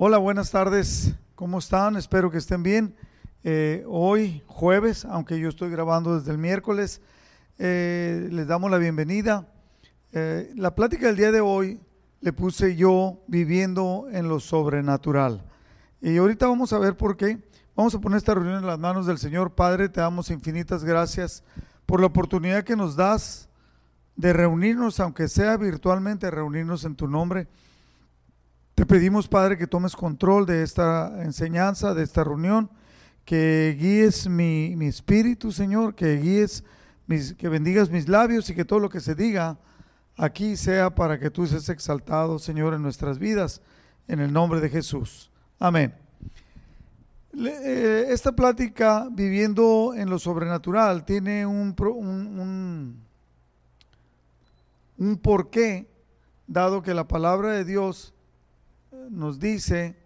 Hola, buenas tardes. ¿Cómo están? Espero que estén bien. Eh, hoy, jueves, aunque yo estoy grabando desde el miércoles, eh, les damos la bienvenida. Eh, la plática del día de hoy le puse yo viviendo en lo sobrenatural. Y ahorita vamos a ver por qué. Vamos a poner esta reunión en las manos del Señor. Padre, te damos infinitas gracias por la oportunidad que nos das de reunirnos, aunque sea virtualmente, reunirnos en tu nombre. Te pedimos, Padre, que tomes control de esta enseñanza, de esta reunión, que guíes mi, mi espíritu, Señor, que guíes, mis, que bendigas mis labios y que todo lo que se diga aquí sea para que tú seas exaltado, Señor, en nuestras vidas, en el nombre de Jesús. Amén. Eh, esta plática, viviendo en lo sobrenatural, tiene un, un, un, porqué, dado que la palabra de Dios nos dice,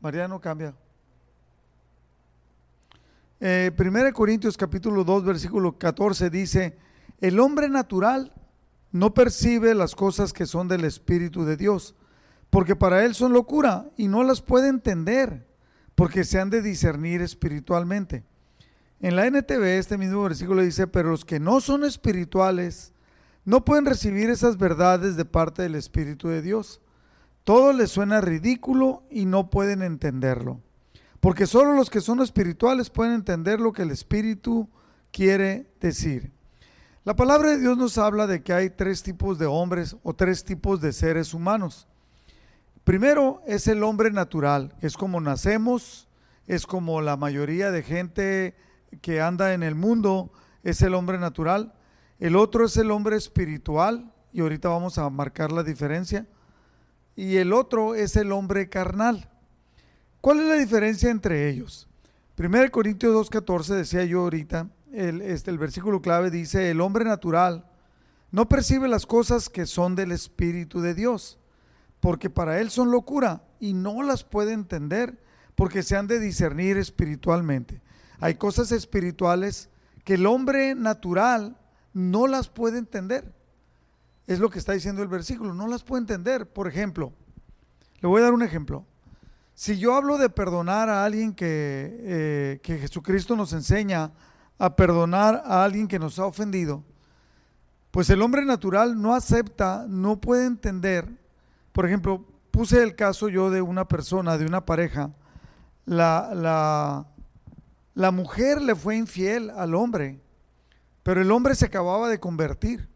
Mariano cambia. Eh, 1 Corintios capítulo 2, versículo 14 dice, el hombre natural no percibe las cosas que son del Espíritu de Dios, porque para él son locura y no las puede entender, porque se han de discernir espiritualmente. En la NTV este mismo versículo dice, pero los que no son espirituales no pueden recibir esas verdades de parte del Espíritu de Dios. Todo les suena ridículo y no pueden entenderlo, porque solo los que son espirituales pueden entender lo que el Espíritu quiere decir. La palabra de Dios nos habla de que hay tres tipos de hombres o tres tipos de seres humanos. Primero es el hombre natural, es como nacemos, es como la mayoría de gente que anda en el mundo, es el hombre natural. El otro es el hombre espiritual, y ahorita vamos a marcar la diferencia. Y el otro es el hombre carnal. ¿Cuál es la diferencia entre ellos? 1 Corintios 2.14 decía yo ahorita, el, este, el versículo clave dice, el hombre natural no percibe las cosas que son del Espíritu de Dios, porque para él son locura y no las puede entender porque se han de discernir espiritualmente. Hay cosas espirituales que el hombre natural no las puede entender. Es lo que está diciendo el versículo, no las puede entender. Por ejemplo, le voy a dar un ejemplo. Si yo hablo de perdonar a alguien que, eh, que Jesucristo nos enseña a perdonar a alguien que nos ha ofendido, pues el hombre natural no acepta, no puede entender. Por ejemplo, puse el caso yo de una persona, de una pareja. La, la, la mujer le fue infiel al hombre, pero el hombre se acababa de convertir.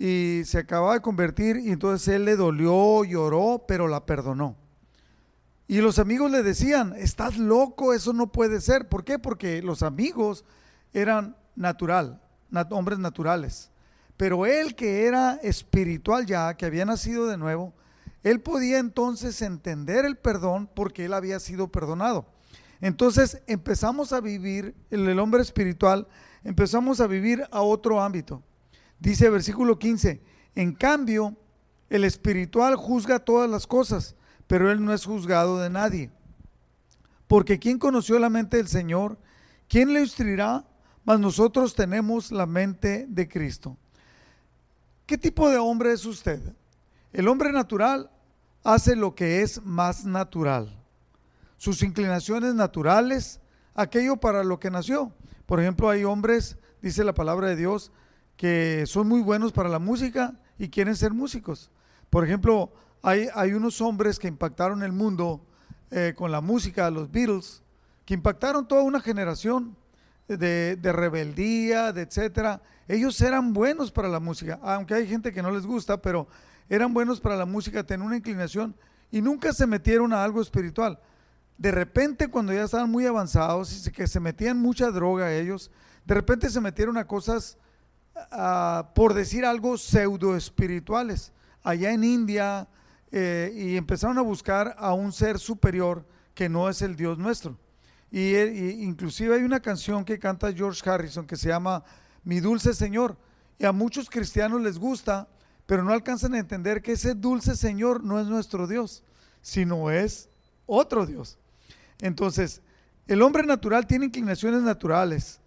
Y se acababa de convertir y entonces él le dolió, lloró, pero la perdonó. Y los amigos le decían, estás loco, eso no puede ser. ¿Por qué? Porque los amigos eran natural, hombres naturales. Pero él que era espiritual ya, que había nacido de nuevo, él podía entonces entender el perdón porque él había sido perdonado. Entonces empezamos a vivir, el, hombre espiritual, empezamos a vivir a otro ámbito. Dice versículo 15, en cambio, el espiritual juzga todas las cosas, pero él no es juzgado de nadie. Porque ¿quién conoció la mente del Señor? ¿Quién le instruirá? mas nosotros tenemos la mente de Cristo. ¿Qué tipo de hombre es usted? El hombre natural hace lo que es más natural. Sus inclinaciones naturales, aquello para lo que nació. Por ejemplo, hay hombres, dice la palabra de Dios, que son muy buenos para la música y quieren ser músicos. Por ejemplo, hay, hay unos hombres que impactaron el mundo eh, con la música, los Beatles, que impactaron toda una generación de, rebeldía, de etcétera. Ellos eran buenos para la música, aunque hay gente que no les gusta, pero eran buenos para la música, tenían una inclinación y nunca se metieron a algo espiritual. De repente, cuando ya estaban muy avanzados y que se metían mucha droga ellos, de repente se metieron a cosas, por decir algo, pseudo espirituales. Allá en India, eh, y empezaron a buscar a un ser superior que no es el Dios nuestro. Y, inclusive hay una canción que canta George Harrison que se llama Mi dulce Señor. Y a muchos cristianos les gusta, pero no alcanzan a entender que ese dulce Señor no es nuestro Dios, sino es otro Dios. Entonces, el hombre natural tiene inclinaciones naturales.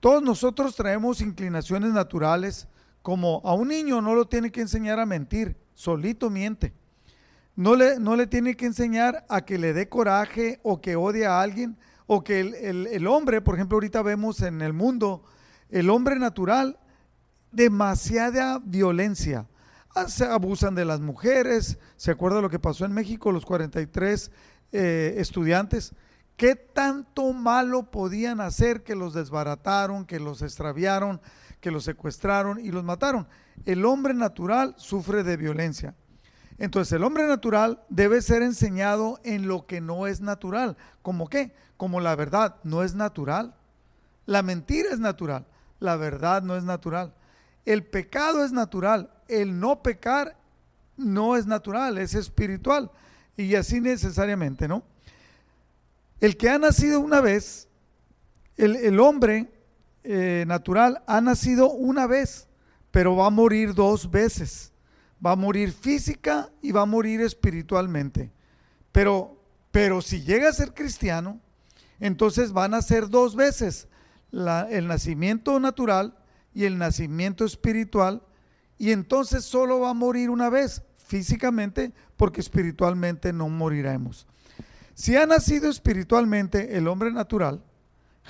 Todos nosotros traemos inclinaciones naturales, como a un niño no lo tiene que enseñar a mentir, solito miente. no le, no le tiene que enseñar a que le dé coraje o que odie a alguien o que el, el hombre, por ejemplo, ahorita vemos en el mundo, el hombre natural, demasiada violencia. Ah, se abusan de las mujeres, se acuerda lo que pasó en México, los 43 eh, estudiantes, ¿qué tanto malo podían hacer que los desbarataron, que los extraviaron, que los secuestraron y los mataron? El hombre natural sufre de violencia. Entonces el hombre natural debe ser enseñado en lo que no es natural. ¿Como qué? Como la verdad no es natural. La mentira es natural. La verdad no es natural. El pecado es natural. El no pecar no es natural, es espiritual. Y así necesariamente, ¿no? El que ha nacido una vez, el, hombre eh, natural ha nacido una vez, pero va a morir dos veces va a morir física y va a morir espiritualmente. Pero, pero si llega a ser cristiano, entonces van a ser dos veces el nacimiento natural y el nacimiento espiritual, y entonces solo va a morir una vez físicamente, porque espiritualmente no moriremos. Si ha nacido espiritualmente el hombre natural,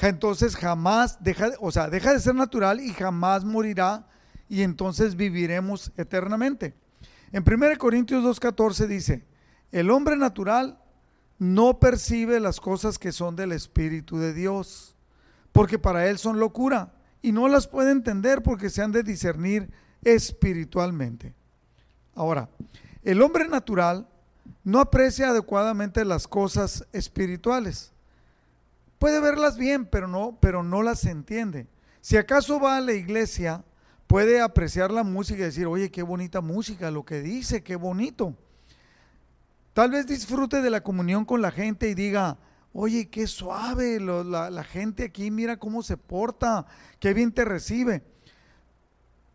entonces jamás deja, o sea, deja de ser natural y jamás morirá y entonces viviremos eternamente. En 1 Corintios 2.14 dice, el hombre natural no percibe las cosas que son del Espíritu de Dios, porque para él son locura y no las puede entender porque se han de discernir espiritualmente. Ahora, el hombre natural no aprecia adecuadamente las cosas espirituales. Puede verlas bien, pero no, pero no las entiende. Si acaso va a la iglesia, puede apreciar la música y decir, oye, qué bonita música, lo que dice, qué bonito. Tal vez disfrute de la comunión con la gente y diga, oye, qué suave, la, la, gente aquí mira cómo se porta, qué bien te recibe.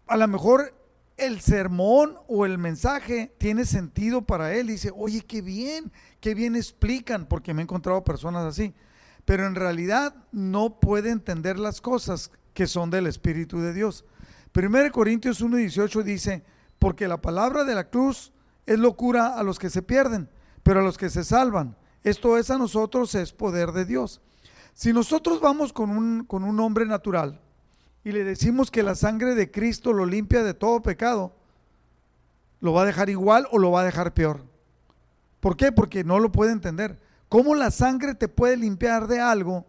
A lo mejor el sermón o el mensaje tiene sentido para él. Dice, oye, qué bien, qué bien explican, porque me he encontrado personas así. Pero en realidad no puede entender las cosas que son del Espíritu de Dios. 1 Corintios 1.18 dice, porque la palabra de la cruz es locura a los que se pierden, pero a los que se salvan, esto es a nosotros, es poder de Dios. Si nosotros vamos con un, con un hombre natural y le decimos que la sangre de Cristo lo limpia de todo pecado, lo va a dejar igual o lo va a dejar peor. ¿Por qué? Porque no lo puede entender. ¿Cómo la sangre te puede limpiar de algo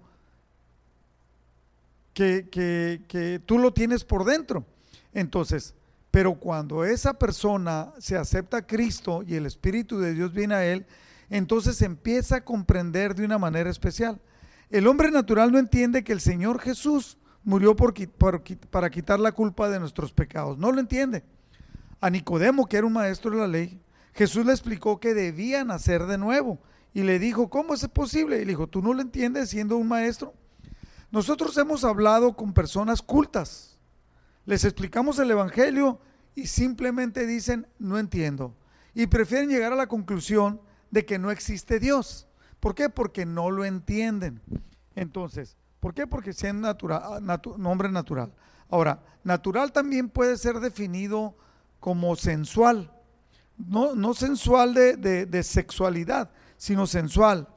que, que, que tú lo tienes por dentro? Entonces, pero cuando esa persona se acepta a Cristo y el Espíritu de Dios viene a él, entonces empieza a comprender de una manera especial. El hombre natural no entiende que el Señor Jesús murió para quitar la culpa de nuestros pecados. No lo entiende. A Nicodemo, que era un maestro de la ley, Jesús le explicó que debía nacer de nuevo. Y le dijo, ¿cómo es posible? Y le dijo, ¿tú no lo entiendes siendo un maestro? Nosotros hemos hablado con personas cultas, les explicamos el Evangelio y simplemente dicen, no entiendo. Y prefieren llegar a la conclusión de que no existe Dios. ¿Por qué? Porque no lo entienden. Entonces, ¿por qué? Porque sean natural, nombre natural. Ahora, natural también puede ser definido como sensual. No, sensual de sexualidad, sino sensual.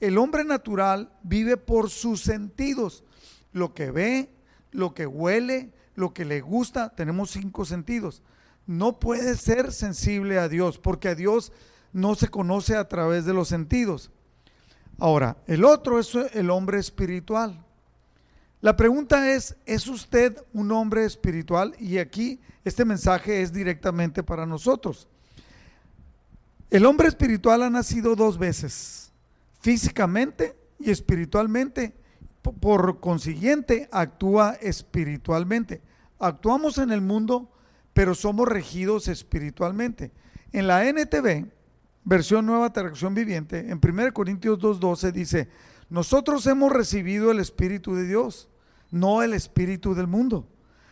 El hombre natural vive por sus sentidos. Lo que ve, lo que huele, lo que le gusta, tenemos cinco sentidos. No puede ser sensible a Dios, porque a Dios no se conoce a través de los sentidos. Ahora, el otro es el hombre espiritual. La pregunta es, ¿es usted un hombre espiritual? Y aquí este mensaje es directamente para nosotros. El hombre espiritual ha nacido dos veces, físicamente y espiritualmente. Por consiguiente, actúa espiritualmente. Actuamos en el mundo, pero somos regidos espiritualmente. En la NTV, versión nueva traducción viviente, en 1 Corintios 2.12 dice, nosotros hemos recibido el Espíritu de Dios, no el Espíritu del mundo.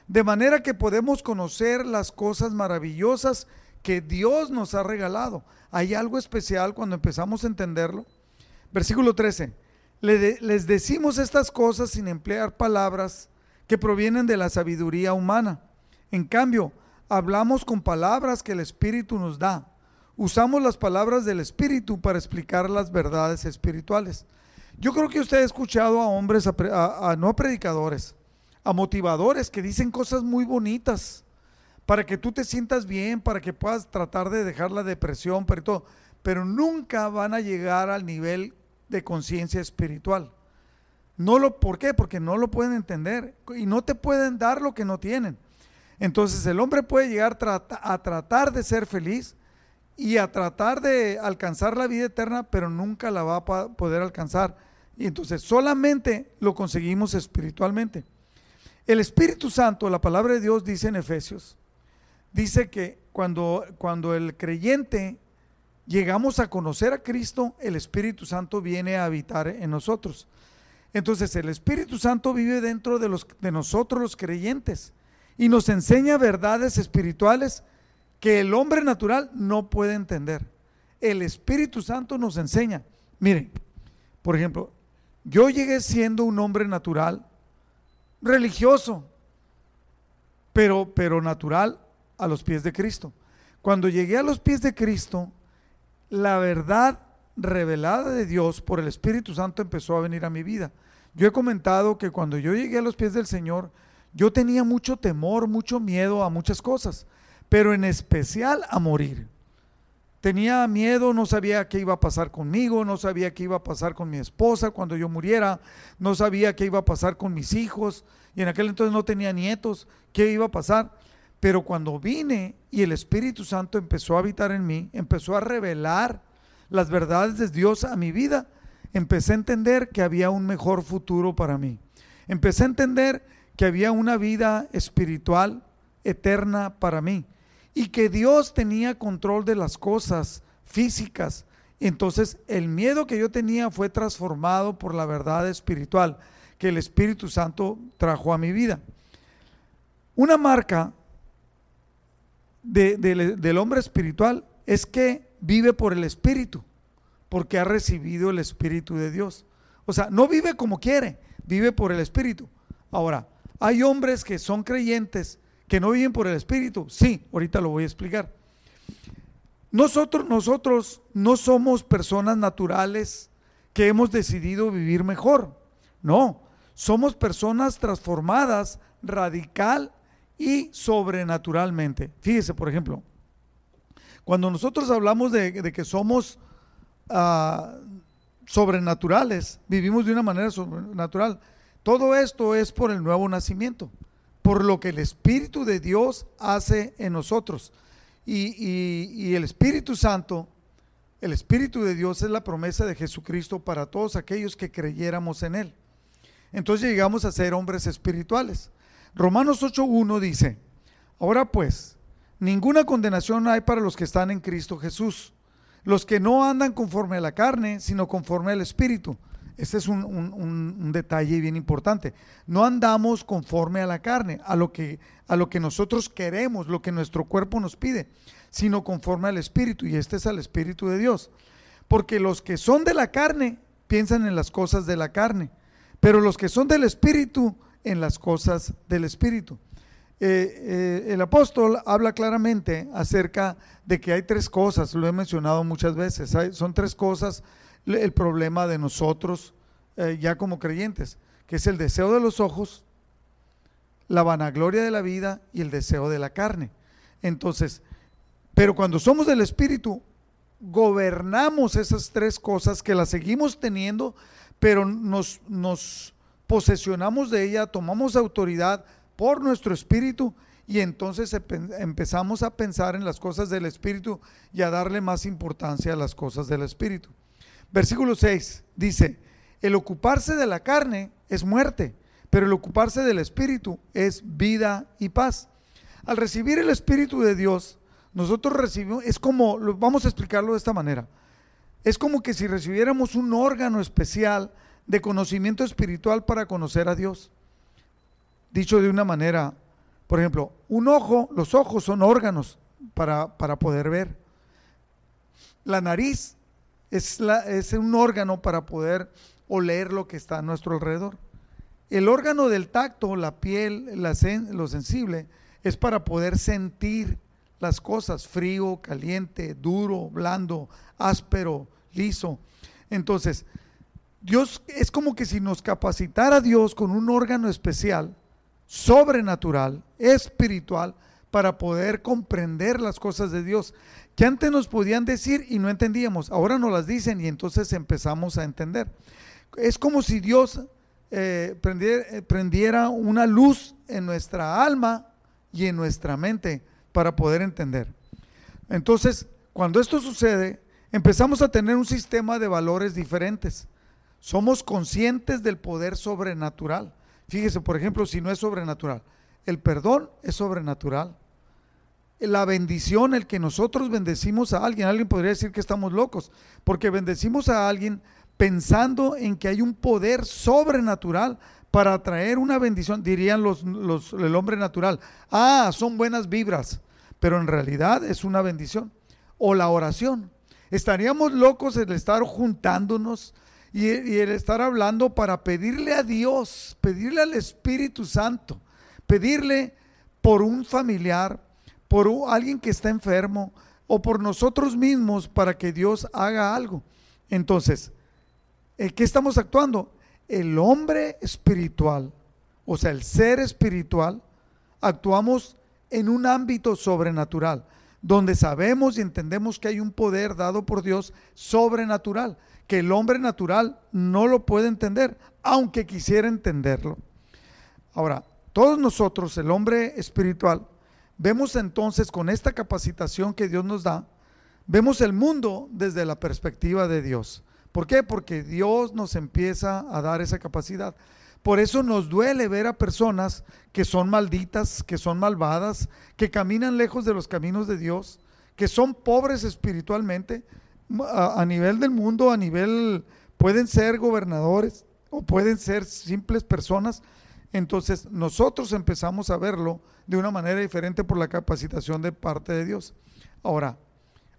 De manera que podemos conocer las cosas maravillosas que Dios nos ha regalado. Hay algo especial cuando empezamos a entenderlo. Versículo 13. les decimos estas cosas sin emplear palabras que provienen de la sabiduría humana. En cambio, hablamos con palabras que el Espíritu nos da, usamos las palabras del Espíritu para explicar las verdades espirituales. Yo creo que usted ha escuchado a hombres, a, no predicadores, a motivadores que dicen cosas muy bonitas para que tú te sientas bien, para que puedas tratar de dejar la depresión, pero todo, pero nunca van a llegar al nivel de conciencia espiritual. No lo, ¿Por qué? Porque no lo pueden entender y no te pueden dar lo que no tienen. Entonces el hombre puede llegar a tratar de ser feliz y a tratar de alcanzar la vida eterna, pero nunca la va a poder alcanzar. Y entonces solamente lo conseguimos espiritualmente. El Espíritu Santo, la palabra de Dios dice en Efesios, dice que cuando, cuando el creyente llegamos a conocer a Cristo, el Espíritu Santo viene a habitar en nosotros. Entonces el Espíritu Santo vive dentro de, de nosotros los creyentes y nos enseña verdades espirituales que el hombre natural no puede entender. El Espíritu Santo nos enseña. Miren, por ejemplo, yo llegué siendo un hombre natural, religioso, pero, pero natural a los pies de Cristo. Cuando llegué a los pies de Cristo, la verdad revelada de Dios por el Espíritu Santo empezó a venir a mi vida. Yo he comentado que cuando yo llegué a los pies del Señor, yo tenía mucho temor, mucho miedo a muchas cosas, pero en especial a morir. Tenía miedo, no sabía qué iba a pasar conmigo, no sabía qué iba a pasar con mi esposa cuando yo muriera, no sabía qué iba a pasar con mis hijos, y en aquel entonces no tenía nietos, qué iba a pasar. Pero cuando vine y el Espíritu Santo empezó a habitar en mí, empezó a revelar las verdades de Dios a mi vida, empecé a entender que había un mejor futuro para mí. Empecé a entender que había una vida espiritual eterna para mí y que Dios tenía control de las cosas físicas. Entonces el miedo que yo tenía fue transformado por la verdad espiritual que el Espíritu Santo trajo a mi vida. Una marca del hombre espiritual es que vive por el Espíritu, porque ha recibido el Espíritu de Dios. O sea, no vive como quiere, vive por el Espíritu. Ahora, hay hombres que son creyentes que no viven por el Espíritu. Sí, ahorita lo voy a explicar. Nosotros, nosotros no somos personas naturales que hemos decidido vivir mejor. No, somos personas transformadas radical y sobrenaturalmente. Fíjese, por ejemplo, cuando nosotros hablamos de, que somos ah, sobrenaturales, vivimos de una manera sobrenatural, todo esto es por el nuevo nacimiento, por lo que el Espíritu de Dios hace en nosotros. y el Espíritu Santo, el Espíritu de Dios es la promesa de Jesucristo para todos aquellos que creyéramos en Él. Entonces llegamos a ser hombres espirituales. Romanos 8.1 dice, ahora pues, ninguna condenación hay para los que están en Cristo Jesús, los que no andan conforme a la carne, sino conforme al Espíritu. Este es un, detalle bien importante. No andamos conforme a la carne, a lo, que, a lo que nosotros queremos, lo que nuestro cuerpo nos pide, sino conforme al Espíritu, y este es al Espíritu de Dios. Porque los que son de la carne piensan en las cosas de la carne, pero los que son del Espíritu en las cosas del Espíritu. Eh, eh, el apóstol habla claramente acerca de que hay tres cosas, lo he mencionado muchas veces, son tres cosas el problema de nosotros eh, ya como creyentes, que es el deseo de los ojos, la vanagloria de la vida y el deseo de la carne. Entonces, pero cuando somos del Espíritu, gobernamos esas tres cosas que las seguimos teniendo, pero nos, nos posesionamos de ella, tomamos autoridad por nuestro espíritu y entonces empezamos a pensar en las cosas del espíritu y a darle más importancia a las cosas del espíritu. Versículo 6 dice, el ocuparse de la carne es muerte, pero el ocuparse del espíritu es vida y paz. Al recibir el espíritu de Dios, nosotros recibimos, es como, vamos a explicarlo de esta manera, es como que si recibiéramos un órgano especial de conocimiento espiritual para conocer a Dios. Dicho de una manera, por ejemplo, un ojo, los ojos son órganos para, para poder ver. La nariz es, la, es un órgano para poder oler lo que está a nuestro alrededor. El órgano del tacto, la piel, lo sensible, es para poder sentir las cosas, frío, caliente, duro, blando, áspero, liso. Entonces, Dios es como que si nos capacitara Dios con un órgano especial, sobrenatural, espiritual, para poder comprender las cosas de Dios, que antes nos podían decir y no entendíamos, ahora nos las dicen y entonces empezamos a entender. Es como si Dios eh, eh, prendiera una luz en nuestra alma y en nuestra mente para poder entender. Entonces, cuando esto sucede, empezamos a tener un sistema de valores diferentes. Somos conscientes del poder sobrenatural. Fíjese, por ejemplo, si no es sobrenatural, el perdón es sobrenatural. La bendición, el que nosotros bendecimos a alguien, alguien podría decir que estamos locos, porque bendecimos a alguien pensando en que hay un poder sobrenatural para traer una bendición, dirían los, el hombre natural. Ah, son buenas vibras, pero en realidad es una bendición. O la oración. Estaríamos locos el estar juntándonos y el estar hablando para pedirle a Dios, pedirle al Espíritu Santo, pedirle por un familiar, por alguien que está enfermo o por nosotros mismos para que Dios haga algo. Entonces, ¿qué estamos actuando? el hombre espiritual, o sea, el ser espiritual, actuamos en un ámbito sobrenatural, donde sabemos y entendemos que hay un poder dado por Dios sobrenatural, que el hombre natural no lo puede entender, aunque quisiera entenderlo. Ahora, todos nosotros, el hombre espiritual, vemos entonces con esta capacitación que Dios nos da, vemos el mundo desde la perspectiva de Dios. ¿Por qué? Porque Dios nos empieza a dar esa capacidad. Por eso nos duele ver a personas que son malditas, que son malvadas, que caminan lejos de los caminos de Dios, que son pobres espiritualmente, a, nivel del mundo, a nivel, pueden ser gobernadores o pueden ser simples personas. Entonces nosotros empezamos a verlo de una manera diferente por la capacitación de parte de Dios. Ahora,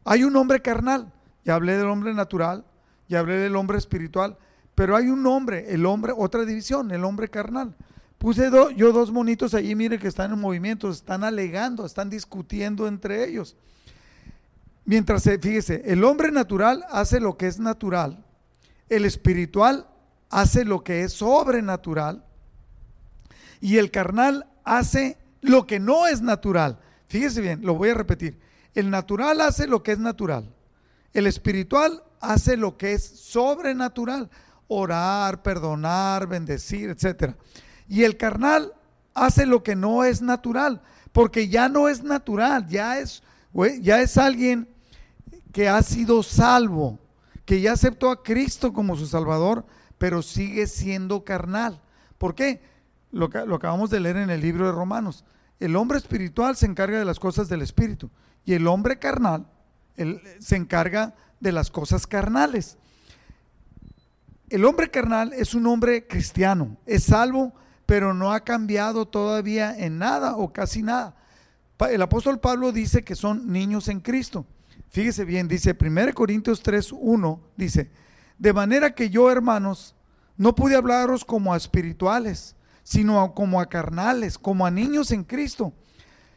hay un hombre carnal, ya hablé del hombre natural, y hablé del hombre espiritual, pero hay un hombre, el hombre, otra división, el hombre carnal. Puse yo dos monitos allí, mire que están en movimiento, están alegando, están discutiendo entre ellos. Mientras, fíjese, el hombre natural hace lo que es natural, el espiritual hace lo que es sobrenatural y el carnal hace lo que no es natural. Fíjese bien, lo voy a repetir. El natural hace lo que es natural. El espiritual hace lo que es sobrenatural, orar, perdonar, bendecir, etc. Y el carnal hace lo que no es natural, porque ya no es natural, ya es, ya es alguien que ha sido salvo, que ya aceptó a Cristo como su Salvador, pero sigue siendo carnal. ¿Por qué? Lo, acabamos de leer en el libro de Romanos. El hombre espiritual se encarga de las cosas del espíritu y el hombre carnal se encarga de las cosas carnales. El hombre carnal es un hombre cristiano, es salvo, pero no ha cambiado todavía en nada o casi nada. El apóstol Pablo dice que son niños en Cristo. Fíjese bien, dice 1 Corintios 3, 1, dice, de manera que yo, hermanos, no pude hablaros como a espirituales, sino como a carnales, como a niños en Cristo.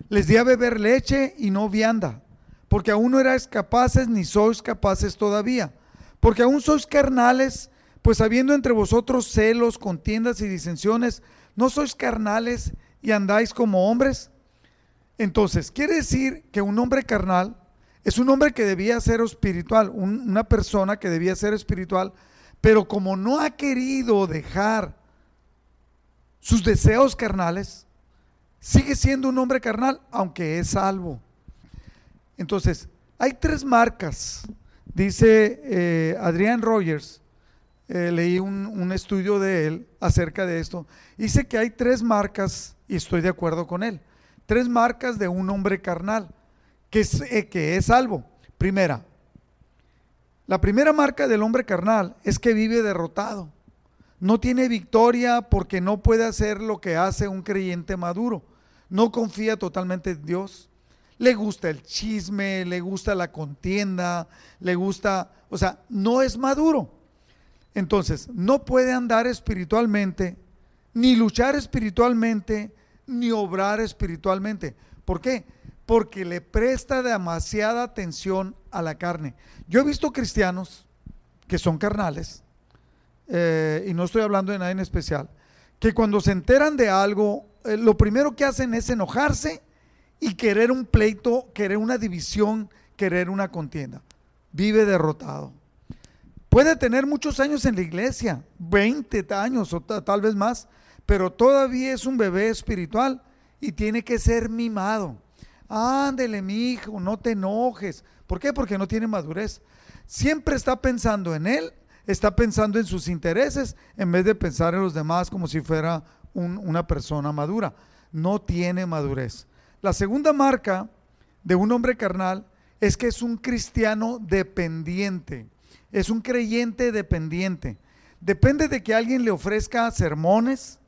Les di a beber leche y no vianda porque aún no erais capaces ni sois capaces todavía, porque aún sois carnales, pues habiendo entre vosotros celos, contiendas y disensiones, ¿no sois carnales y andáis como hombres? Entonces, quiere decir que un hombre carnal es un hombre que debía ser espiritual, una persona que debía ser espiritual, pero como no ha querido dejar sus deseos carnales, sigue siendo un hombre carnal, aunque es salvo. Entonces, hay tres marcas. Dice eh, Adrián Rogers, eh, leí un, estudio de él acerca de esto. Dice que hay tres marcas, y estoy de acuerdo con él, tres marcas de un hombre carnal que es, eh, que es salvo. Primera, la primera marca del hombre carnal es que vive derrotado. No tiene victoria porque no puede hacer lo que hace un creyente maduro. No confía totalmente en Dios le gusta el chisme, le gusta la contienda, le gusta, o sea, no es maduro. Entonces, no puede andar espiritualmente, ni luchar espiritualmente, ni obrar espiritualmente. ¿Por qué? porque le presta demasiada atención a la carne. Yo he visto cristianos que son carnales, eh, y no estoy hablando de nadie en especial, que cuando se enteran de algo, eh, lo primero que hacen es enojarse y querer un pleito, querer una división, querer una contienda. Vive derrotado. Puede tener muchos años en la iglesia, 20 años o tal vez más, pero todavía es un bebé espiritual y tiene que ser mimado. Ándele, mi hijo, no te enojes. ¿Por qué? Porque no tiene madurez. Siempre está pensando en él, está pensando en sus intereses, en vez de pensar en los demás como si fuera una persona madura. No tiene madurez. La segunda marca de un hombre carnal es que es un cristiano dependiente, es un creyente dependiente. Depende de que alguien le ofrezca sermones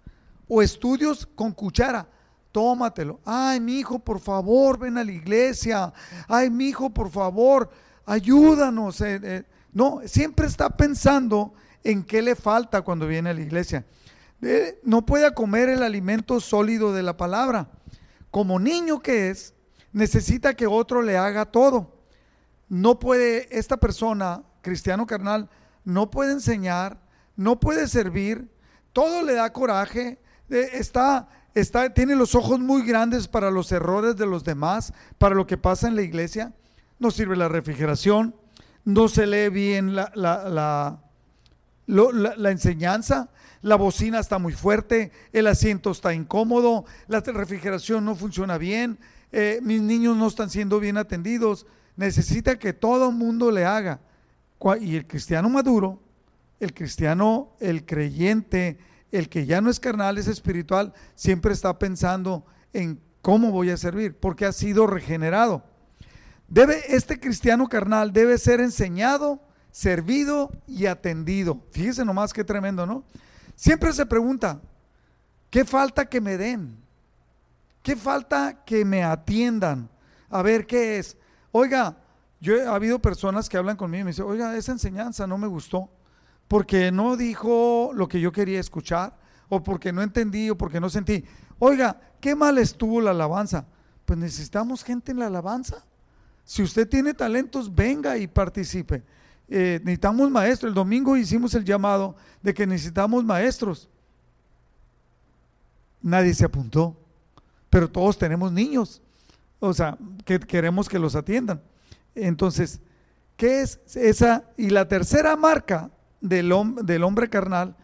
o estudios con cuchara tómatelo. Ay, mi hijo, por favor, ven a la iglesia. Ay, mi hijo, por favor, ayúdanos. Eh, eh. No, siempre está pensando en qué le falta cuando viene a la iglesia. Eh, no puede comer el alimento sólido de la palabra. Como niño que es, necesita que otro le haga todo. No puede, esta persona, cristiano carnal, no puede enseñar, no puede servir, todo le da coraje, está tiene los ojos muy grandes para los errores de los demás, para lo que pasa en la iglesia. No sirve la refrigeración, no se lee bien la, la, la, enseñanza, la bocina está muy fuerte, el asiento está incómodo, la refrigeración no funciona bien, eh, mis niños no están siendo bien atendidos. Necesita que todo el mundo le haga. Y el cristiano maduro, el cristiano, el creyente, el que ya no es carnal, es espiritual, siempre está pensando en cómo voy a servir, porque ha sido regenerado. Debe, este cristiano carnal debe ser enseñado, servido y atendido. Fíjese nomás qué tremendo, ¿no? Siempre se pregunta, ¿qué falta que me den? ¿Qué falta que me atiendan? A ver qué es. Oiga, yo he habido personas que hablan conmigo y me dicen, oiga, esa enseñanza no me gustó porque no dijo lo que yo quería escuchar, o porque no entendí, o porque no sentí. Oiga, qué mal estuvo la alabanza. Pues necesitamos gente en la alabanza. Si usted tiene talentos, venga y participe. Eh, necesitamos maestros. El domingo hicimos el llamado de que necesitamos maestros. Nadie se apuntó, pero todos tenemos niños. O sea, que queremos que los atiendan. Entonces, ¿qué es esa? Y la tercera marca del, del hombre carnal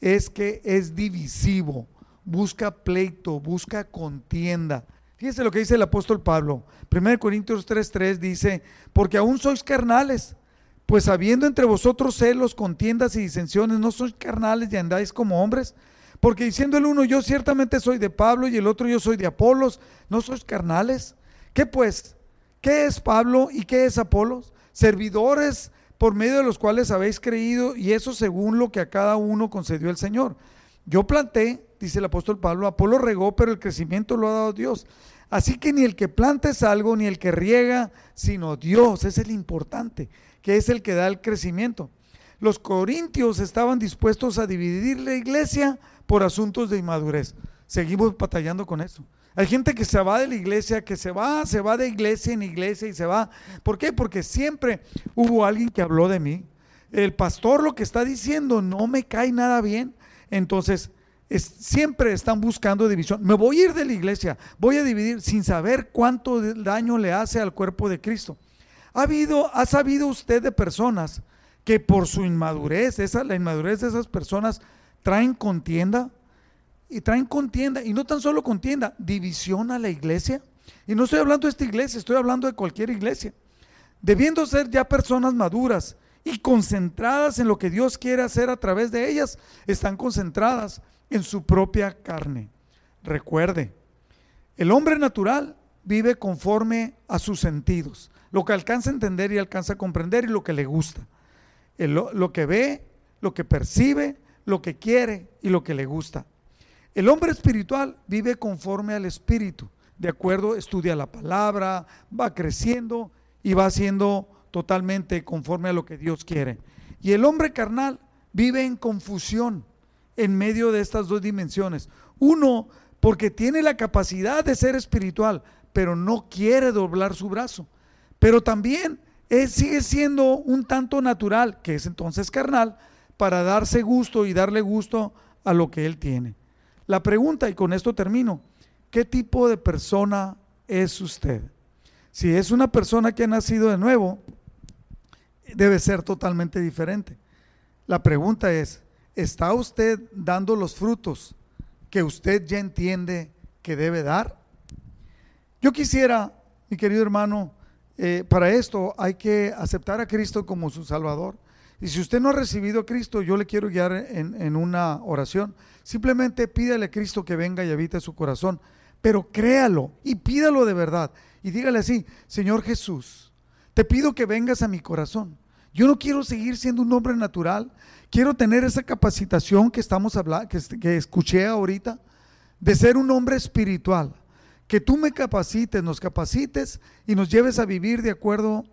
es que es divisivo, busca pleito, busca contienda. Fíjese lo que dice el apóstol Pablo. 1 Corintios 3:3 dice, porque aún sois carnales, pues habiendo entre vosotros celos, contiendas y disensiones, no sois carnales y andáis como hombres. Porque diciendo el uno, yo ciertamente soy de Pablo y el otro, yo soy de Apolos, no sois carnales. ¿Qué pues? ¿Qué es Pablo y qué es Apolos? Servidores por medio de los cuales habéis creído, y eso según lo que a cada uno concedió el Señor. Yo planté, dice el apóstol Pablo, Apolo regó, pero el crecimiento lo ha dado Dios. Así que ni el que planta es algo, ni el que riega, sino Dios, es el importante, que es el que da el crecimiento. Los corintios estaban dispuestos a dividir la iglesia por asuntos de inmadurez. Seguimos batallando con eso. Hay gente que se va de la iglesia, que se va, se va de iglesia en iglesia y se va. ¿Por qué? Porque siempre hubo alguien que habló de mí. El pastor lo que está diciendo no me cae nada bien. Entonces, siempre están buscando división. Me voy a ir de la iglesia, voy a dividir sin saber cuánto daño le hace al cuerpo de Cristo. ¿Ha, habido, ha sabido usted de personas que por su inmadurez, esa, la inmadurez de esas personas, traen contienda? y traen contienda, y no tan solo contienda, división a la iglesia. Y no estoy hablando de esta iglesia, estoy hablando de cualquier iglesia. Debiendo ser ya personas maduras y concentradas en lo que Dios quiere hacer a través de ellas, están concentradas en su propia carne. Recuerde, el hombre natural vive conforme a sus sentidos, lo que alcanza a entender y alcanza a comprender y lo que le gusta. lo que ve, lo que percibe, lo que quiere y lo que le gusta. El hombre espiritual vive conforme al espíritu, de acuerdo, estudia la palabra, va creciendo y va siendo totalmente conforme a lo que Dios quiere. Y el hombre carnal vive en confusión en medio de estas dos dimensiones. Uno, porque tiene la capacidad de ser espiritual, pero no quiere doblar su brazo. Pero también es, sigue siendo un tanto natural, que es entonces carnal, para darse gusto y darle gusto a lo que él tiene. La pregunta, y con esto termino, ¿qué tipo de persona es usted? Si es una persona que ha nacido de nuevo, debe ser totalmente diferente. La pregunta es, ¿está usted dando los frutos que usted ya entiende que debe dar? Yo quisiera, mi querido hermano, eh, para esto hay que aceptar a Cristo como su Salvador. Y si usted no ha recibido a Cristo, yo le quiero guiar en, en una oración. Simplemente pídale a Cristo que venga y habite su corazón, pero créalo y pídalo de verdad. Y dígale así, Señor Jesús, te pido que vengas a mi corazón. Yo no quiero seguir siendo un hombre natural. Quiero tener esa capacitación que estamos hablando, que, escuché ahorita, de ser un hombre espiritual. Que tú me capacites, nos capacites y nos lleves a vivir de acuerdo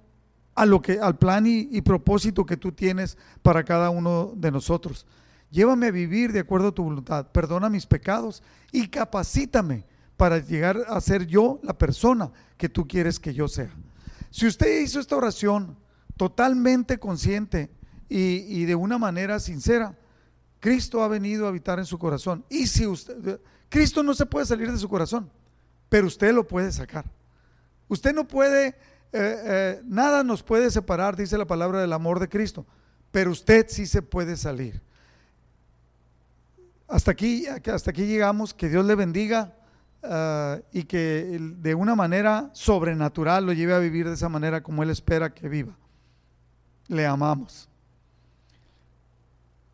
a lo que, al plan y propósito que tú tienes para cada uno de nosotros. Llévame a vivir de acuerdo a tu voluntad. Perdona mis pecados y capacítame para llegar a ser yo la persona que tú quieres que yo sea. Si usted hizo esta oración totalmente consciente y, de una manera sincera, Cristo ha venido a habitar en su corazón. Y si usted, Cristo no se puede salir de su corazón, pero usted lo puede sacar. Usted no puede, eh, eh, nada nos puede separar, dice la palabra del amor de Cristo, pero usted sí se puede salir. Hasta aquí, hasta aquí llegamos, que Dios le bendiga. Ah, y que de una manera sobrenatural lo lleve a vivir de esa manera como Él espera que viva le amamos.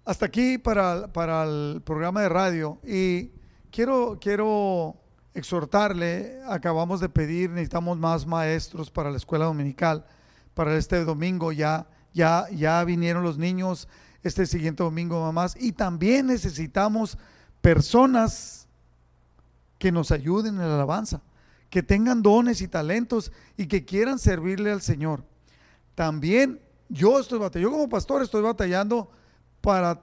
Hasta aquí para, para el programa de radio y quiero, quiero exhortarle, acabamos de pedir, necesitamos más maestros para la escuela dominical, para este domingo ya, ya, ya vinieron los niños, este siguiente domingo mamás, y también necesitamos personas que nos ayuden en la alabanza, que tengan dones y talentos y que quieran servirle al Señor. También yo estoy batallando, yo como pastor estoy batallando para,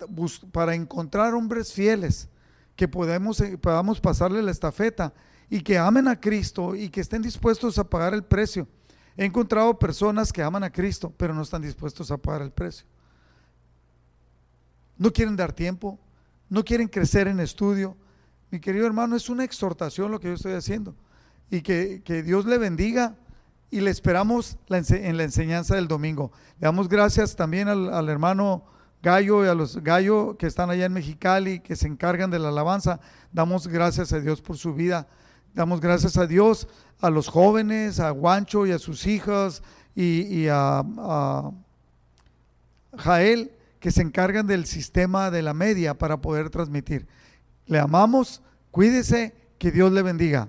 para encontrar hombres fieles que eh, podamos pasarle la estafeta y que amen a Cristo y que estén dispuestos a pagar el precio. He encontrado personas que aman a Cristo, pero no están dispuestos a pagar el precio. No quieren dar tiempo, no quieren crecer en estudio. Mi querido hermano, es una exhortación lo que yo estoy haciendo. Y que, que Dios le bendiga y le esperamos en la enseñanza del domingo. Le damos gracias también al, hermano Gallo y a los Gallo que están allá en Mexicali, que se encargan de la alabanza. Damos gracias a Dios por su vida. Damos gracias a Dios, a los jóvenes, a Guancho y a sus hijas y, a Jael, que se encargan del sistema de la media para poder transmitir. Le amamos, cuídese, que Dios le bendiga.